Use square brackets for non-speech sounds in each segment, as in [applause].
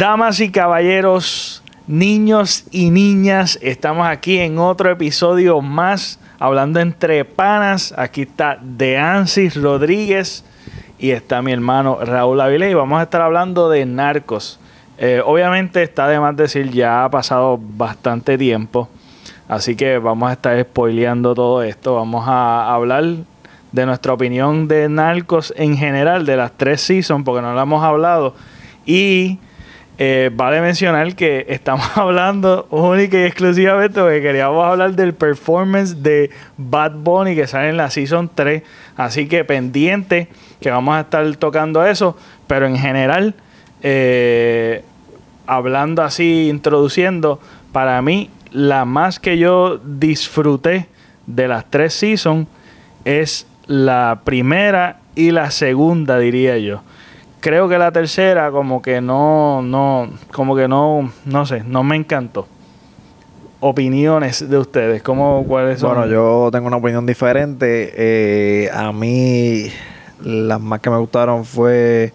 Damas y caballeros, niños y niñas, estamos aquí en otro episodio más hablando entre panas. Aquí está Deansis Rodríguez y está mi hermano Raúl Avilés y vamos a estar hablando de narcos. Eh, obviamente está de más decir, ya ha pasado bastante tiempo, así que vamos a estar spoileando todo esto. Vamos a hablar de nuestra opinión de narcos en general, de las tres seasons, porque no lo hemos hablado. Y eh, vale mencionar que estamos [laughs] hablando única y exclusivamente porque queríamos hablar del performance de Bad Bunny que sale en la Season 3. Así que pendiente que vamos a estar tocando eso. Pero en general, eh, hablando así, introduciendo, para mí la más que yo disfruté de las tres Seasons es la primera y la segunda, diría yo creo que la tercera como que no, no, como que no, no sé, no me encantó. Opiniones de ustedes, ¿cómo, cuáles son? Bueno, yo tengo una opinión diferente. Eh, a mí las más que me gustaron fue...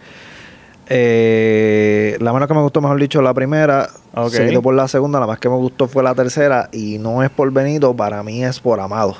Eh, la menos que me gustó, mejor dicho, la primera. Seguido por la segunda. La más que me gustó fue la tercera. Y no es por Benito, para mí es por Amado.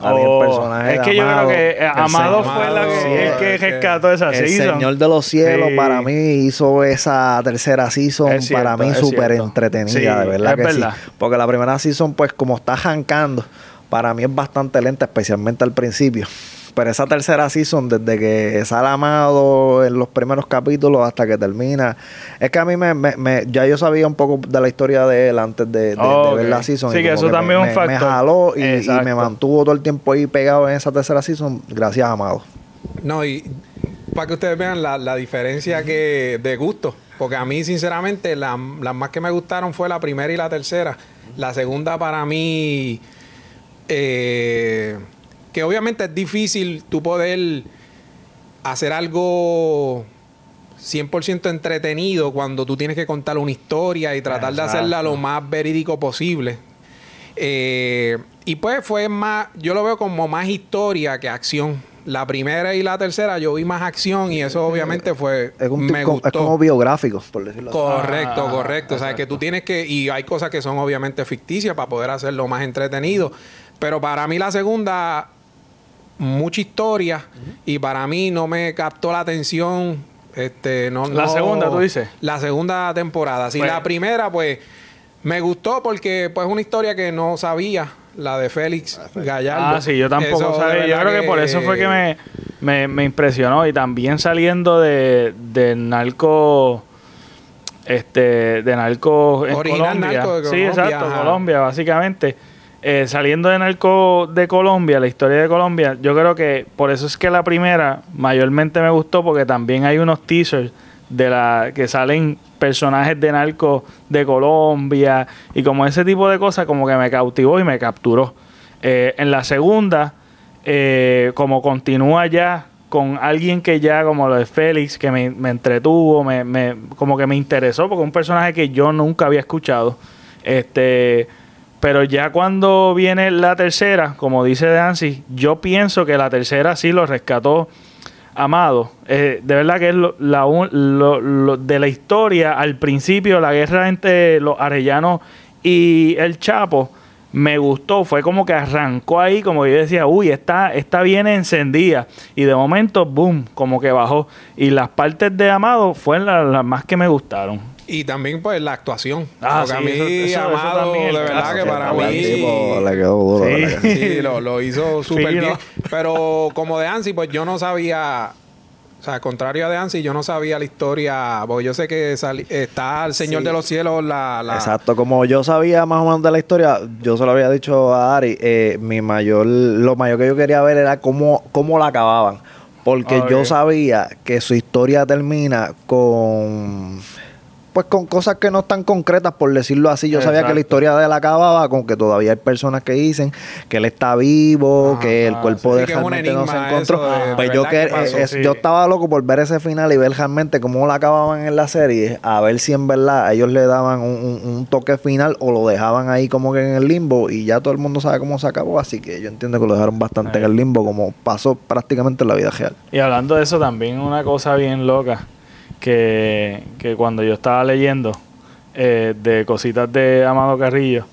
Oh, es que yo creo que eh, Amado fue la que, el que rescató esa el Señor de los Cielos para mí hizo esa tercera season para mí súper entretenida, de verdad que sí. Porque la primera season, pues como está jancando, para mí es bastante lenta, especialmente al principio. Pero esa tercera season, desde que sale Amado en los primeros capítulos hasta que termina, es que a mí me, me, ya yo sabía un poco de la historia de él antes de, ver la season. Sí, que eso también es un factor. Me jaló y, me mantuvo todo el tiempo ahí pegado en esa tercera season, gracias a Amado. No, y para que ustedes vean la, la diferencia que de gusto. Porque a mí, sinceramente, las más que me gustaron fue la primera y la tercera. La segunda para mí... Eh, que obviamente es difícil tú poder hacer algo 100% entretenido cuando tú tienes que contar una historia y tratar de hacerla lo más verídico posible. Eh, y pues fue más, yo lo veo como más historia que acción. La primera y la tercera yo vi más acción y eso obviamente fue es, me gustó. es como biográfico, por decirlo así. Correcto, correcto. O sea, que tú tienes que y hay cosas que son obviamente ficticias para poder hacerlo más entretenido, pero para mí la segunda mucha historia y para mí no me captó la atención. Este, no, la segunda, tú dices. La segunda temporada. Si pues la primera, pues, me gustó porque pues una historia que no sabía, la de Félix ah, Gallardo. Ah, sí, yo tampoco sabía. Yo creo que... por eso fue que me, me, impresionó. Y también saliendo de, de narco este de narco en Colombia. sí, exacto, Colombia, básicamente. Eh, saliendo de Narco de Colombia, la historia de Colombia, yo creo que por eso es que la primera mayormente me gustó porque también hay unos teasers de la que salen personajes de narco de Colombia y como ese tipo de cosas como que me cautivó y me capturó. Eh, en la segunda, eh, como continúa ya con alguien que ya, como lo de Félix, que me, entretuvo, me, me, como que me interesó, porque un personaje que yo nunca había escuchado. Este pero ya cuando viene la tercera, como dice Dancy, yo pienso que la tercera sí lo rescató Amado. Eh, de verdad que es lo, de la historia, al principio, la guerra entre los arellanos y el Chapo, me gustó. Fue como que arrancó ahí, como yo decía, uy, está, está bien encendida. Y de momento, boom, como que bajó. Y las partes de Amado fueron las más que me gustaron. Y también, pues, la actuación. Ah, porque a mí, Amado, de verdad que para mí... Le quedó duro. Sí, sí lo, lo, hizo [laughs] súper bien. Pero como de Ansi, pues, yo no sabía... O sea, contrario a de Ansi, yo no sabía la historia, porque yo sé que está el Señor de los Cielos, la, Exacto, como yo sabía más o menos de la historia, yo se lo había dicho a Ari, eh, mi mayor, lo mayor que yo quería ver era cómo, cómo la acababan. Porque yo sabía que su historia termina con pues con cosas que no están concretas, por decirlo así. Yo sabía que la historia de él acababa con que todavía hay personas que dicen que él está vivo, que el cuerpo de realmente no se encontró. pues yo que, eh, yo estaba loco por ver ese final y ver realmente cómo la acababan en la serie, a ver si en verdad ellos le daban un, toque final o lo dejaban ahí como que en el limbo y ya todo el mundo sabe cómo se acabó, así que yo entiendo que lo dejaron bastante en el limbo como pasó prácticamente en la vida real. Y hablando de eso también una cosa bien loca que, cuando yo estaba leyendo eh, de cositas de Amado Carrillo,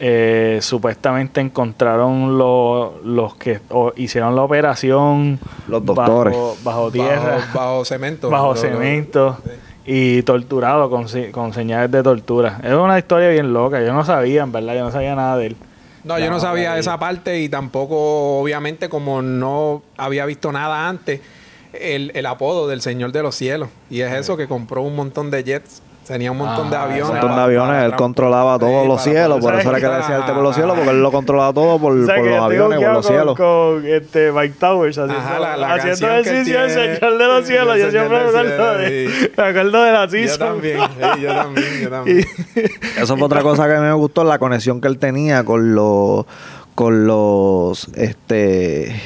eh, supuestamente encontraron los que hicieron la operación los doctores. bajo, tierra bajo, cemento. bajo cemento y torturado con, con señales de tortura. Es una historia bien loca yo no sabía en verdad yo no sabía nada de él. No, yo no sabía esa parte y tampoco, obviamente, como no había visto nada antes, el, el apodo del Señor de los Cielos. Y es eso, que compró un montón de jets Tenía un montón de aviones. Un montón de aviones. él controlaba todos los cielos. Por eso era que le decía el por los cielos, porque él lo controlaba todo por, por los aviones, por los cielos. Con este Mike Towers haciendo, haciendo ejercicio el Señor de los cielos. Yo siempre me acuerdo de, me acuerdo de la Yo también, yo también, yo también. Eso fue otra cosa que me gustó, la conexión que él tenía con los... Con los... Este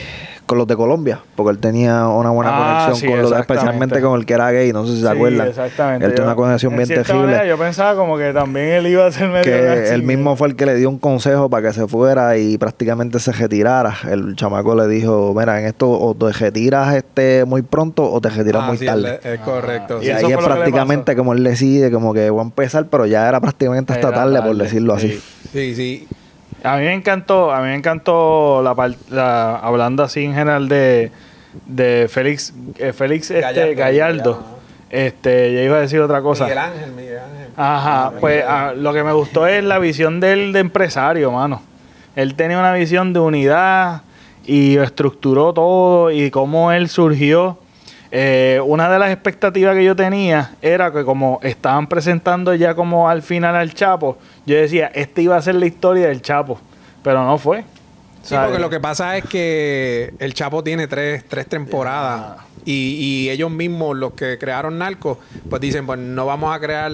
con los de Colombia, porque él tenía una buena ah, conexión con los, especialmente con el que era gay, no sé si se acuerdan. Exactamente. Él tiene una conexión bien terrible. yo pensaba como que también él iba a ser medio Que él mismo fue el que le dio un consejo para que se fuera y prácticamente se retirara. El chamaco le dijo, mira, en esto o te retiras este muy pronto o te retiras ah, muy tarde. es correcto. y, ahí es prácticamente como él decide, como que voy a empezar, pero ya era prácticamente hasta tarde, por decirlo así. Sí, sí. A mí me encantó, a mí me encantó la, hablando así en general de, de Félix, eh, Félix este, Gallardo. Este, ya iba a decir otra cosa. Miguel Ángel, Miguel Ángel. Ajá, pues ah, lo que me gustó es la visión de él de empresario, mano. Él tenía una visión de unidad y estructuró todo y cómo él surgió eh, una de las expectativas que yo tenía era que como estaban presentando ya como al final al Chapo, yo decía, esta iba a ser la historia del Chapo, pero no fue. Sí, porque lo que pasa es que el Chapo tiene tres, tres temporadas. Y, ellos mismos, los que crearon Narco, pues dicen, pues no vamos a crear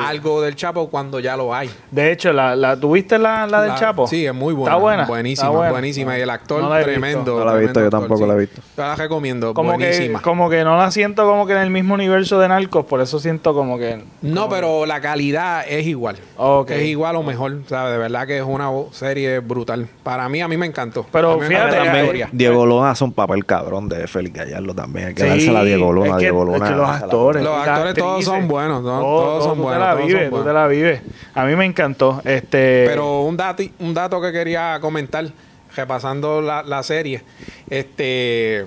algo del Chapo cuando ya lo hay. De hecho, ¿la, la tuviste la, la del Chapo? Sí, es muy buena. Está buena. Buenísima, buenísima. Y el actor tremendo. No la he visto, yo tampoco la he visto. la recomiendo, como buenísima. Que, como que no la siento como que en el mismo universo de Narcos, por eso siento como que... No, pero la calidad es igual. Es igual o mejor, ¿sabes? De verdad que es una serie brutal. Para mí, a mí me encantó. Pero fíjate, también, Diego Luna hace un papel cabrón de Félix Gallardo también también. Hay que sí, a Diego Luna. Diego Luna los actores. Los actores todos son buenos. todos, son buenos. Te la vives, tú te la vives. A mí me encantó. Este... Pero un, dato, un dato que quería comentar, repasando la, la serie. Este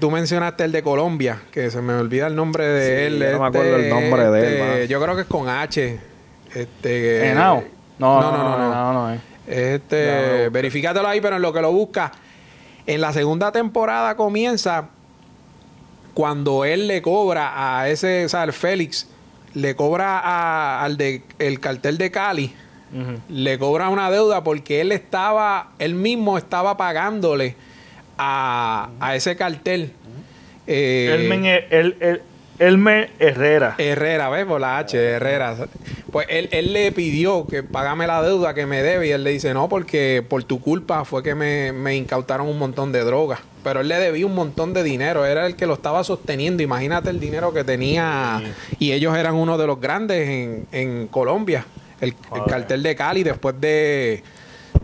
tú mencionaste el de Colombia, que se me olvida el nombre de él. no me acuerdo el nombre de él. Este, yo creo que es con H. Este, No, no, no, no. no, no, no, Este, verifícatelo ahí, pero en lo que lo busca, en la segunda temporada comienza cuando él le cobra a ese, o sea, el Félix, le cobra al de el cartel de Cali, le cobra una deuda porque él estaba, él mismo estaba pagándole a, ese cartel. Eh, él, Elmer Herrera. Herrera, ¿ves? Por la H, Herrera. Pues él, él, le pidió que pagame la deuda que me debe y él le dice, no, porque por tu culpa fue que me, me incautaron un montón de drogas. Pero él le debía un montón de dinero, era el que lo estaba sosteniendo. Imagínate el dinero que tenía. Y ellos eran uno de los grandes en, en Colombia. El, el cartel de Cali, después de,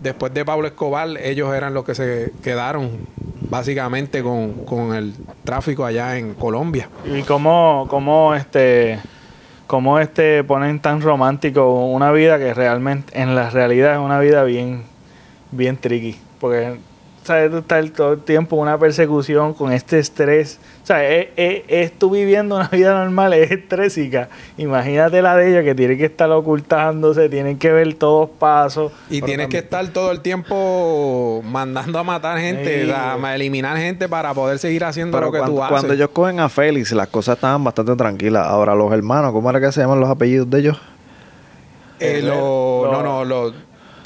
después de Pablo Escobar, ellos eran los que se quedaron básicamente con, el tráfico allá en Colombia. ¿Y cómo, cómo este cómo este ponen tan romántico una vida que realmente en la realidad es una vida bien bien tricky porque sabes estar todo el tiempo una persecución con este estrés o sea, es, es, tú viviendo una vida normal, es estrésica. Imagínate la de ella que tiene que estar ocultándose, tienen que ver todos pasos. Y tienes que estar todo el tiempo mandando a matar gente, a eliminar gente para poder seguir haciendo lo que tú haces. Cuando ellos cogen a Félix, las cosas estaban bastante tranquilas. Ahora, los hermanos, ¿cómo era que se llaman los apellidos de ellos? Eh, no, no, los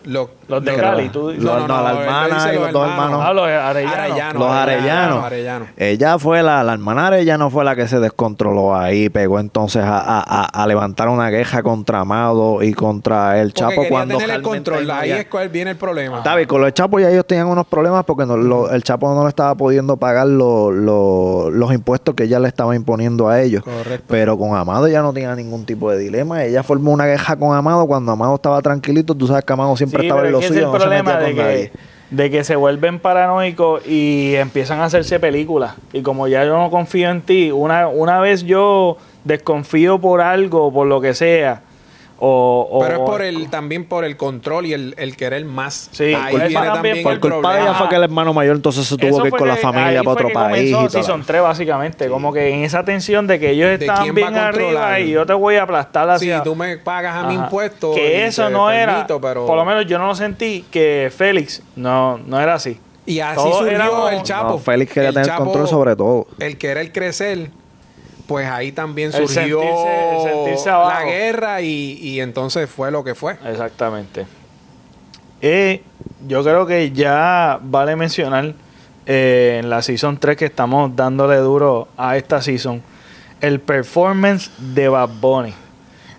los, de Cali, tú no, no, la hermana y los dos hermanos. Ah, los arellanos. los arellanos. Ella fue la, la hermana Arellano fue la que se descontroló ahí, pegó entonces a, a, a levantar una queja contra Amado y contra el Chapo cuando tener el control, ahí es cuál viene el problema. David, con los Chapos ya ellos tenían unos problemas porque no, el Chapo no le estaba pudiendo pagar los impuestos que ella le estaba imponiendo a ellos. Correcto. Pero con Amado ya no tenía ningún tipo de dilema. Ella formó una queja con Amado cuando Amado estaba tranquilito. Tú sabes que Amado siempre estaba en lo suyo. Es el problema de que de que se vuelven paranoicos y empiezan a hacerse películas. Y como ya yo no confío en ti, una, una vez yo desconfío por algo, por lo que sea, o, Pero es por el, también por el control y el, el querer más. Sí, ahí viene también por culpa de ella fue que el hermano mayor entonces se tuvo que ir con la familia para otro país. Sí, son tres básicamente. Como que en esa tensión de que ellos están bien arriba y yo te voy a aplastar hacia... Si tú me pagas a mi impuesto. Que eso no era... Por lo menos yo no lo sentí que Félix no, no era así. Y así surgió el Chapo. Félix quería tener control sobre todo. El querer crecer pues ahí también surgió la guerra y, entonces fue lo que fue. Exactamente. Y yo creo que ya vale mencionar eh, en la Season 3 que estamos dándole duro a esta Season, el performance de Bad Bunny.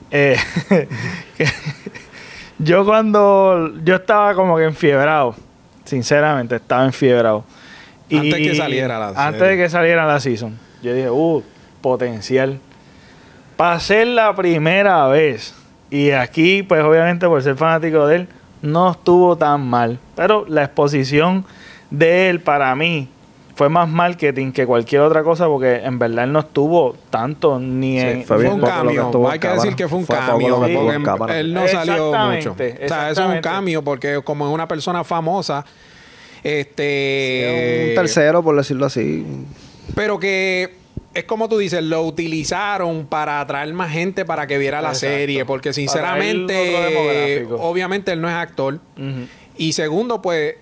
Eh, [laughs] yo cuando yo estaba como que enfiebrado, sinceramente estaba enfiebrado. Antes que saliera la Antes de que saliera la Season. Yo dije, uh, potencial. Para ser la primera vez, y aquí, pues obviamente por ser fanático de él, no estuvo tan mal. Pero la exposición de él para mí fue más marketing que cualquier otra cosa porque en verdad él no estuvo tanto ni en... Fue, un cambio. Hay que decir que fue un cambio. él no salió mucho. O sea, eso es un cambio porque como es una persona famosa, este... un tercero, por decirlo así. Pero que es como tú dices, lo utilizaron para atraer más gente para que viera la serie, porque sinceramente, obviamente él no es actor. Y segundo, pues,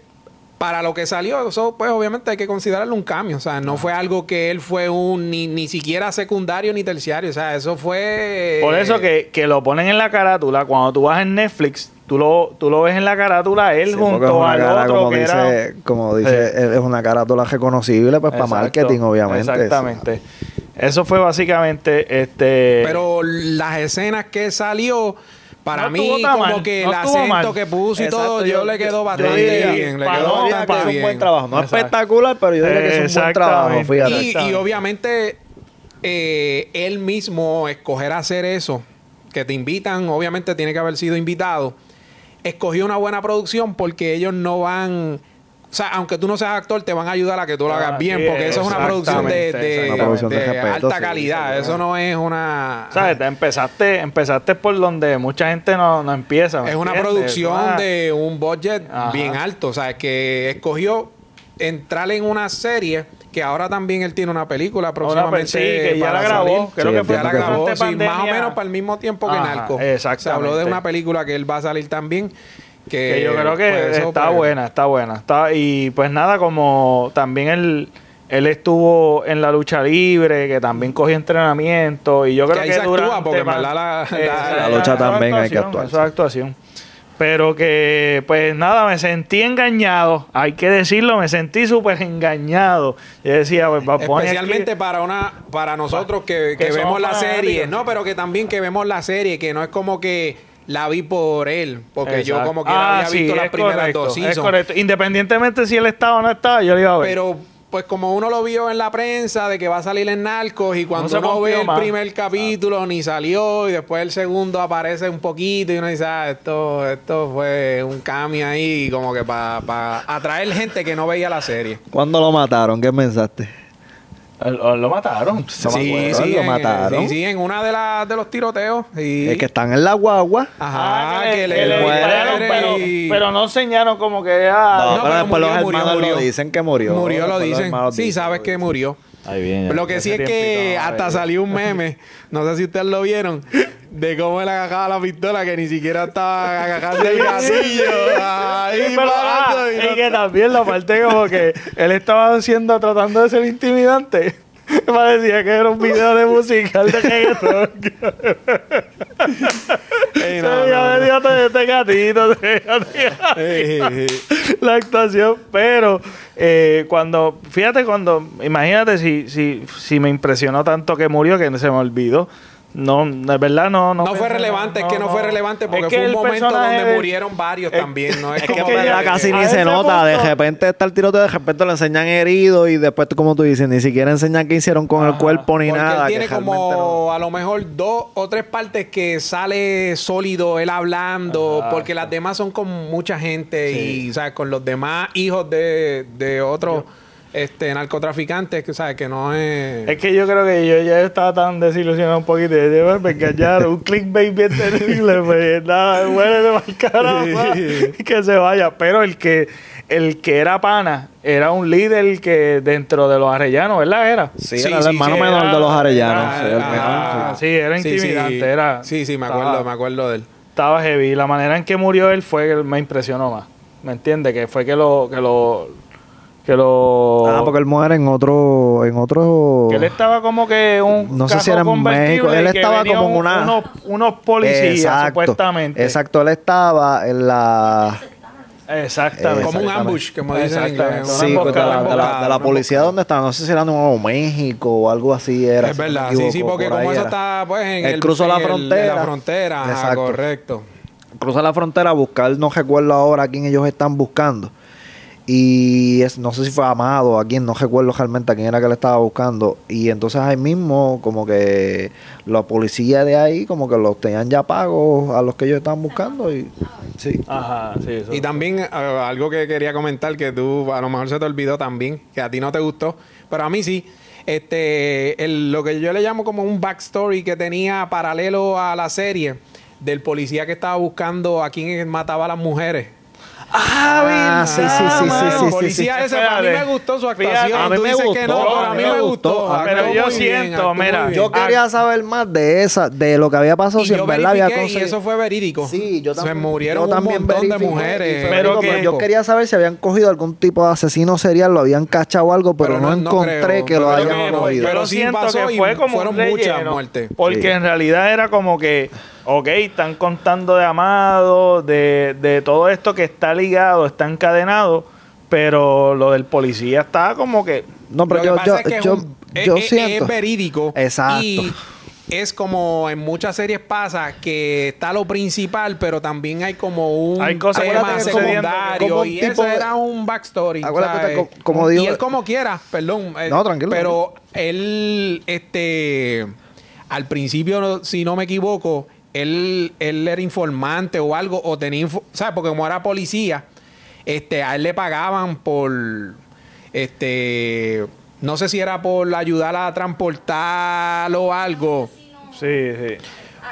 para lo que salió, eso pues obviamente hay que considerarlo un cambio. O sea, no fue algo que él fue un ni, ni siquiera secundario ni terciario. O sea, eso fue. Por eso que, que lo ponen en la carátula. Cuando tú vas en Netflix, tú lo, tú lo ves en la carátula él junto al otro como dice, Como dice, es una carátula reconocible pues para marketing, obviamente. Exactamente. Eso fue básicamente este. Pero las escenas que salió. Para mí, como que el acento que puso y todo, yo, le quedó bastante bien. Le quedó bastante bien. un buen trabajo. No espectacular, pero yo diría que es un buen trabajo. Fíjate. Y, y obviamente, eh, él mismo escoger hacer eso, que te invitan, obviamente tiene que haber sido invitado. Escogió una buena producción porque ellos no van o sea, aunque tú no seas actor, te van a ayudar a que tú lo hagas bien, porque eso es una producción de, alta calidad. Eso no es una. ¿Sabes? Empezaste, empezaste por donde mucha gente no, no empieza. Es una producción de un budget bien alto. O sea, que escogió entrar en una serie que ahora también él tiene una película próximamente. sí, que ya la grabó. Creo que fue ya la grabó, sí, más o menos para el mismo tiempo que Narco. Exacto. Se habló de una película que él va a salir también. Que, yo creo que pues, está pues, buena, está buena. Está, y pues nada, como también él, él estuvo en la lucha libre, que también cogió entrenamiento. Y yo creo que, porque [laughs] la, la, lucha también hay que actuar. Esa actuación. Pero que, pues nada, me sentí engañado. Hay que decirlo, me sentí súper engañado. Yo decía, pues va Especialmente para una para nosotros que, que vemos la serie. No, pero que también que vemos la serie, que no es como que la vi por él, porque yo como que ah, había visto las primeras dos seasons. Es correcto. Independientemente si él estaba o no estaba, yo le iba a ver. Pero pues como uno lo vio en la prensa de que va a salir en Narcos y cuando uno ve el primer capítulo ni salió y después el segundo aparece un poquito y uno dice, ah, esto, esto fue un cambio ahí como que para atraer gente que no veía la serie. ¿Cuándo lo mataron? ¿Qué pensaste? Lo mataron. Sí, sí, lo mataron. Sí, sí, en una de, las de los tiroteos. Y... Es que están en la guagua. Ajá, ah, que, le, pero, no enseñaron como que... Ah, no, pero después los hermanos lo dicen que murió. Murió, lo dicen. Sí, sabes que murió. Ahí viene. Lo que sí es que hasta salió un meme, no sé si ustedes lo vieron, de cómo él agajaba la pistola que ni siquiera estaba agajando el gatillo. Ahí ah, y, que también la parte como que él estaba haciendo, tratando de ser intimidante. [laughs] Parecía que era un video de musical de reggaetón. [laughs] Ey, no, no, no. este gatito. [laughs] la actuación. Pero eh, cuando, fíjate, cuando, imagínate si, si, si me impresionó tanto que murió que se me olvidó no, de verdad no. No, fue relevante, es que no, fue relevante porque fue un momento donde murieron varios también. No es, como que ya casi ni se nota. De repente está el tiroteo, de repente lo enseñan herido y después, como tú dices, ni siquiera enseñan qué hicieron con el cuerpo ni nada. Él tiene como a lo mejor dos o tres partes que sale sólido él hablando, porque las demás son con mucha gente y, ¿sabes? Con los demás hijos de, de otros este narcotraficantes que sabes que no es es que yo creo que yo ya estaba tan desilusionado un poquito de me engañaron un clickbait bien terrible pues nada bueno de mal que se vaya pero el que el que era pana era un líder que dentro de los arellanos, ¿verdad? Era. Sí, era el hermano menor de los arellanos. sí, era intimidante. era, sí, sí, me acuerdo, me acuerdo de él. Estaba heavy. La manera en que murió él fue que me impresionó más. ¿Me entiendes? Que fue que lo, que lo, que lo ah porque él muere en otro en otro que él estaba como que un no sé si era en México él estaba como en una unos, unos policías supuestamente exacto él estaba en la Exactamente. Como un ambush, como dicen en inglés. Sí, pues, de, la, de, la, policía donde está, no sé si era Nuevo México o algo así era. Es verdad, sí, sí, porque como eso está pues en el, cruzó la frontera. la frontera, correcto. Cruza la frontera a buscar, no recuerdo ahora a quién ellos están buscando y es, no sé si fue Amado, a quien no recuerdo realmente a quién era que le estaba buscando. Y entonces ahí mismo, como que la policía de ahí, como que los tenían ya pagos a los que ellos estaban buscando. Y sí. Ajá, sí. y también eh, algo que quería comentar que tú a lo mejor se te olvidó también, que a ti no te gustó, pero a mí sí. Este, el, lo que yo le llamo como un backstory que tenía paralelo a la serie del policía que estaba buscando a quien mataba a las mujeres. Ah, ah sí, sí, sí, sí, sí, Policía ese, a mí me gustó su actuación. a mí me gustó, pero a mí me gustó. Pero yo siento, mira, yo quería saber más de esa, de lo que había pasado si en verdad había conseguido. Y eso fue verídico. Sí, yo también. Se murieron un montón de mujeres. Pero que yo quería saber si habían cogido algún tipo de asesino serial, lo habían cachado algo, pero, no, encontré que lo hayan oído. Pero siento que fue como fueron muchas muertes. Porque en realidad era como que ok, están contando de Amado, de, de todo esto que está ligado, está encadenado, pero lo del policía está como que... No, pero yo, yo, yo, yo siento... Es verídico. Exacto. Y es como en muchas series pasa que está lo principal, pero también hay como un hay cosas tema secundario y eso era un backstory. como, y él como quiera, perdón. Eh, no, tranquilo. Pero él, este, al principio, si no me equivoco, él, él era informante o algo, o tenía, ¿sabes? Porque como era policía, este, a él le pagaban por, este, no sé si era por ayudar a transportar o algo. Sí, sí.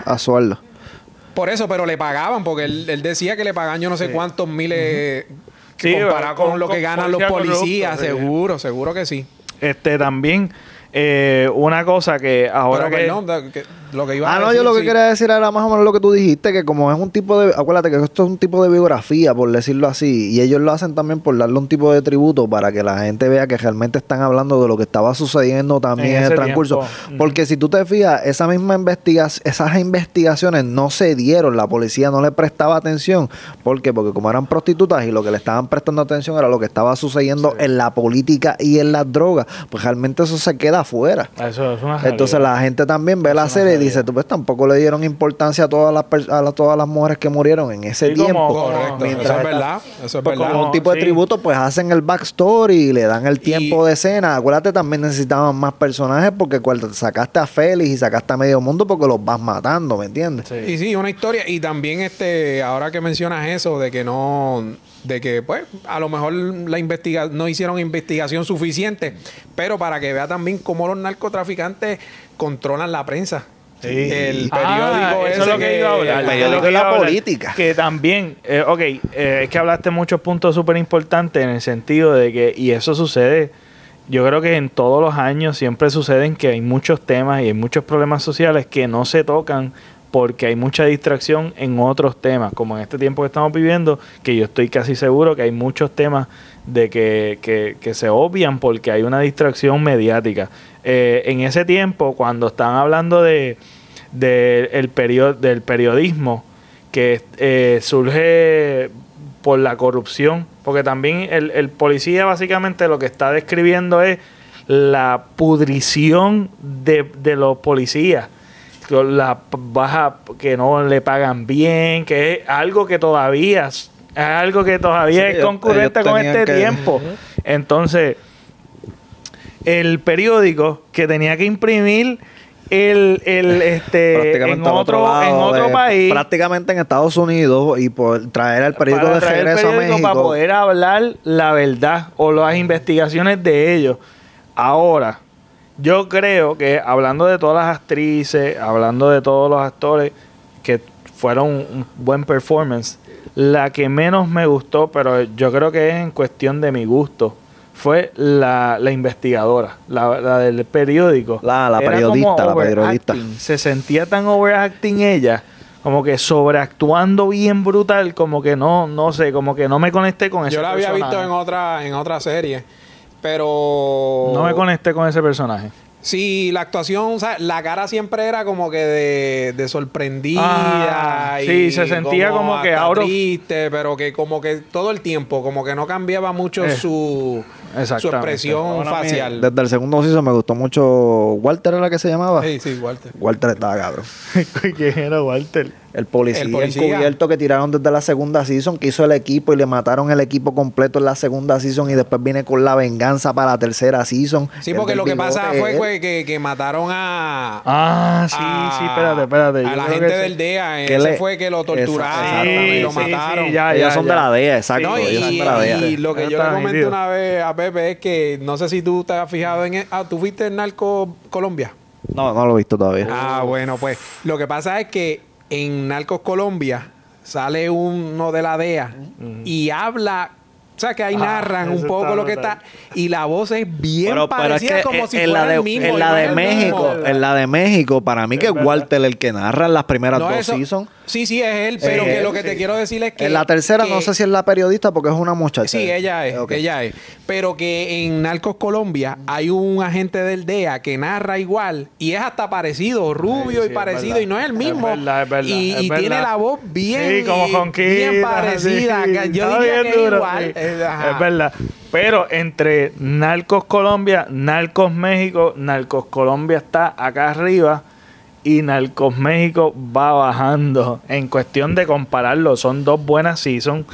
A sueldo. Por eso, pero le pagaban, porque él, decía que le pagaban yo no sé cuántos miles comparado con, lo que ganan los policías, seguro, seguro que sí. Este también eh, una cosa que ahora que, lo que iba ah, no, yo lo que quería decir era más o menos lo que tú dijiste, que como es un tipo de, acuérdate que esto es un tipo de biografía, por decirlo así, y ellos lo hacen también por darle un tipo de tributo para que la gente vea que realmente están hablando de lo que estaba sucediendo también en, el transcurso. Porque si tú te fijas, esa misma investigación, esas investigaciones no se dieron, la policía no le prestaba atención. ¿Por qué? Porque como eran prostitutas y lo que le estaban prestando atención era lo que estaba sucediendo en la política y en las drogas, pues realmente eso se queda afuera. Eso es una Entonces la gente también ve la serie y dice, tú pues tampoco le dieron importancia a todas las a todas las mujeres que murieron en ese tiempo. correcto. eso es verdad. Eso es pues verdad. Como un tipo de tributo, pues hacen el backstory y le dan el tiempo de escena. Acuérdate, también necesitaban más personajes porque cuando sacaste a Félix y sacaste a medio mundo porque los vas matando, ¿me entiendes? Y sí, una historia. Y también este, ahora que mencionas eso de que no de que pues a lo mejor la investiga no hicieron investigación suficiente, pero para que vea también cómo los narcotraficantes controlan la prensa. El ah, periódico eso es lo que, iba a hablar. de la política. Que también, eh, ok, eh, es que hablaste muchos puntos súper importantes en el sentido de que, y eso sucede, yo creo que en todos los años siempre suceden que hay muchos temas y hay muchos problemas sociales que no se tocan porque hay mucha distracción en otros temas, como en este tiempo que estamos viviendo, que yo estoy casi seguro que hay muchos temas de que, que, que se obvian porque hay una distracción mediática. Eh, en ese tiempo, cuando estaban hablando de, el del periodismo que eh, surge por la corrupción, porque también el, el policía básicamente lo que está describiendo es la pudrición de, de los policías la baja que no le pagan bien, que es algo que todavía es algo que todavía es concurrente con este tiempo. Entonces, el periódico que tenía que imprimir el, el este en otro, en otro país. prácticamente en Estados Unidos y por traer el periódico de regreso a México para poder hablar la verdad o las investigaciones de ellos. Ahora yo creo que hablando de todas las actrices hablando de todos los actores que fueron un buen performance la que menos me gustó pero yo creo que es en cuestión de mi gusto fue la, investigadora, la, del periódico. La, la periodista, la periodista. Se sentía tan overacting ella, como que sobreactuando bien brutal, como que no, no sé, como que no me conecté con ese Yo la había visto en otra, en otra serie, pero... No me conecté con ese personaje. Sí, la actuación, o sea, la cara siempre era como que de, de sorprendida. y sí, se sentía como, que ahora. triste, pero que como que todo el tiempo, como que no cambiaba mucho eh, su, su expresión facial. desde el segundo season me gustó mucho. ¿Walter era la que se llamaba? Sí, sí, Walter. Walter estaba cabrón. [laughs] ¿Quién era Walter? El policía, el encubierto que tiraron desde la segunda season, que hizo el equipo y le mataron el equipo completo en la segunda season y después viene con la venganza para la tercera season. Sí, porque lo que pasa fue que, que, mataron a. Ah, sí, sí, espérate, espérate. A la gente del DEA. Ese fue que lo torturaron y lo mataron. ya, Ellos son de la DEA, exacto. y, son de la DEA. y lo que yo le comenté una vez a Pepe es que no sé si tú te has fijado en. E-, ah, ¿tú fuiste en Narco Colombia? No, no lo he visto todavía. Ah, bueno, pues lo que pasa es que en Narcos Colombia sale uno de la DEA y habla o sea, que ahí ah, narran un poco lo que está. Y la voz es bien parecida, como si fuera el mismo. En la de México, en la de México, para mí que es Walter el que narra en las primeras dos seasons. Sí, sí, es él, pero que lo que te quiero decir es que... En la tercera no sé si es la periodista porque es una muchacha. Sí, ella es, ella es. Pero que en Narcos Colombia hay un agente del DEA que narra igual y es hasta parecido, rubio y parecido, y no es el mismo. Es verdad, es verdad, y, tiene la voz bien, sí, como bien parecida. Yo diría que es igual. Es verdad. Pero entre Narcos Colombia, Narcos México, Narcos Colombia está acá arriba y Narcos México va bajando. En cuestión de compararlo, son dos buenas seasons,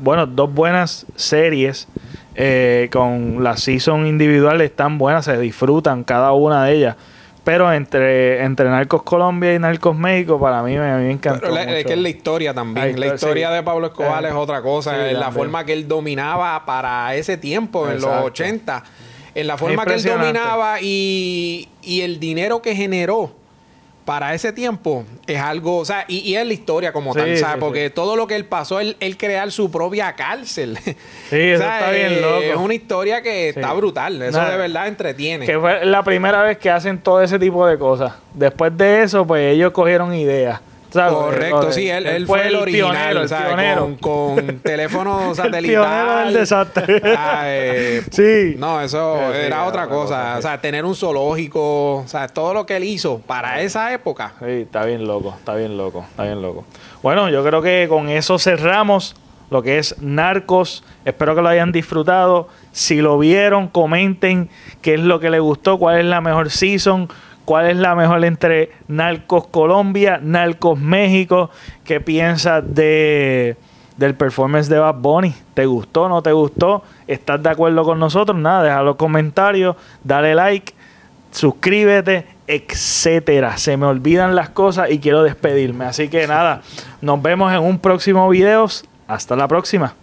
bueno, dos buenas series. Eh, con las seasons individuales están buenas, se disfrutan cada una de ellas. Pero entre, entre Narcos Colombia y Narcos México, para mí, me, me encantó. es que es la historia también. La historia, de Pablo Escobar eh, es otra cosa. la forma que él dominaba para ese tiempo, en los 80. En la forma que él dominaba y, y el dinero que generó para ese tiempo es algo, o sea, y, es la historia como tal, ¿sabes? Porque todo lo que él pasó, él, crear su propia cárcel. [laughs] Sí, eso está bien loco. Es una historia que está brutal, eso de verdad entretiene. Que fue la primera vez que hacen todo ese tipo de cosas. Después de eso, pues ellos cogieron ideas. Correcto, sí, él, fue, el, original, el Con, con [laughs] teléfono satelital. el desastre. Ah, eh, [laughs] sí. No, eso era otra cosa. O sea, tener un zoológico, o sea, todo lo que él hizo para esa época. Sí, está bien loco, está bien loco, está bien loco. Bueno, yo creo que con eso cerramos lo que es Narcos. Espero que lo hayan disfrutado. Si lo vieron, comenten qué es lo que les gustó, cuál es la mejor season ¿Cuál es la mejor entre Narcos Colombia, Narcos México? ¿Qué piensas de, del performance de Bad Bunny? ¿Te gustó, no te gustó? ¿Estás de acuerdo con nosotros? Nada, deja los comentarios, dale like, suscríbete, etcétera. Se me olvidan las cosas y quiero despedirme. Así que nada, nos vemos en un próximo video. Hasta la próxima.